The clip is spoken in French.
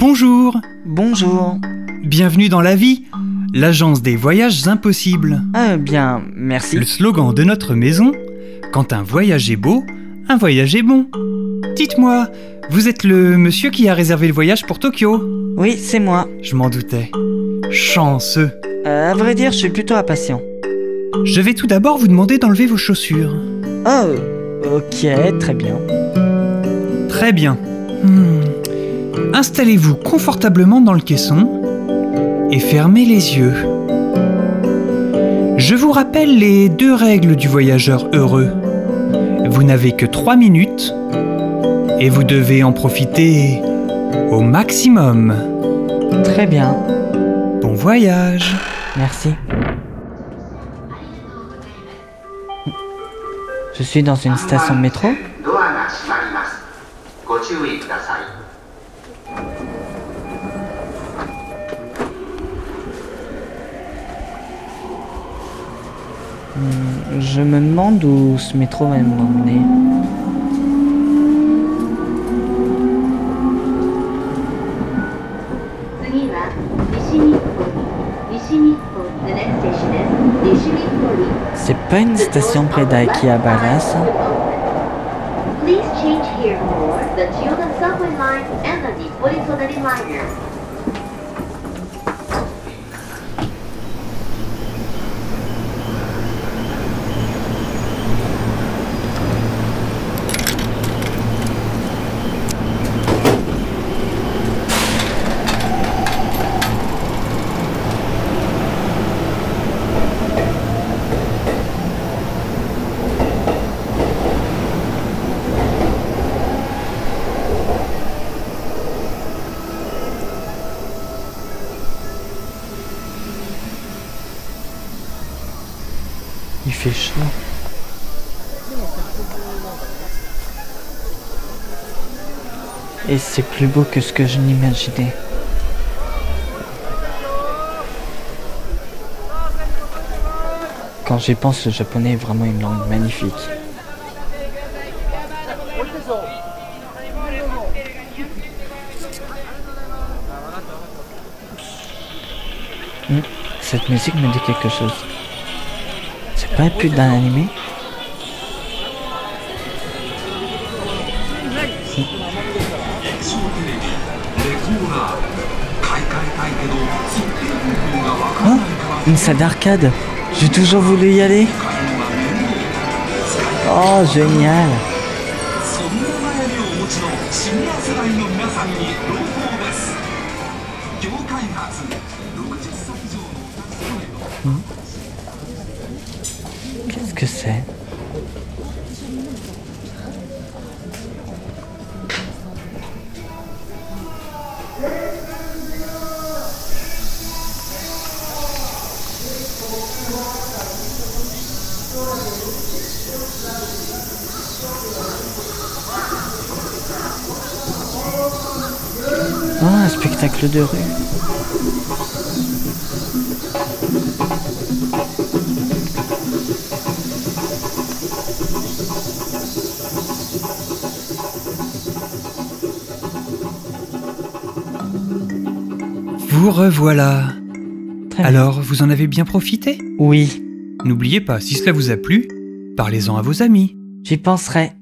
Bonjour, Bonjour. bienvenue dans la vie, l'agence des voyages impossibles. Ah bien, merci. Le slogan de notre maison, quand un voyage est beau, un voyage est bon. Dites-moi, vous êtes le monsieur qui a réservé le voyage pour Tokyo? Oui, c'est moi. Je m'en doutais. Chanceux. Euh, à vrai dire, je suis plutôt impatient. Je vais tout d'abord vous demander d'enlever vos chaussures. Oh, ok, très bien. Très bien. Hmm. Installez-vous confortablement dans le caisson et fermez les yeux. Je vous rappelle les deux règles du voyageur heureux. Vous n'avez que trois minutes et vous devez en profiter au maximum. Très bien. Bon voyage Merci. Je suis dans une station de métro Je me demande où ce métro va m'emmener. C'est pas une station près d'Akihabara, ça? Please change here for the Chiyoda subway line and the Nippori Sodari liner. Il fait chaud. Et c'est plus beau que ce que je n'imaginais. Quand j'y pense, le japonais est vraiment une langue magnifique. Hmm, Cette musique me dit quelque chose. Pas plus d'un animé. あ Une salle d'arcade. J'ai toujours voulu y aller. Oh, génial. そ c'est Ah, un spectacle de rue. Vous revoilà. Très. Alors, vous en avez bien profité? Oui, N'oubliez pas, si cela vous a plu, parlez-en à vos amis. j'y penserai.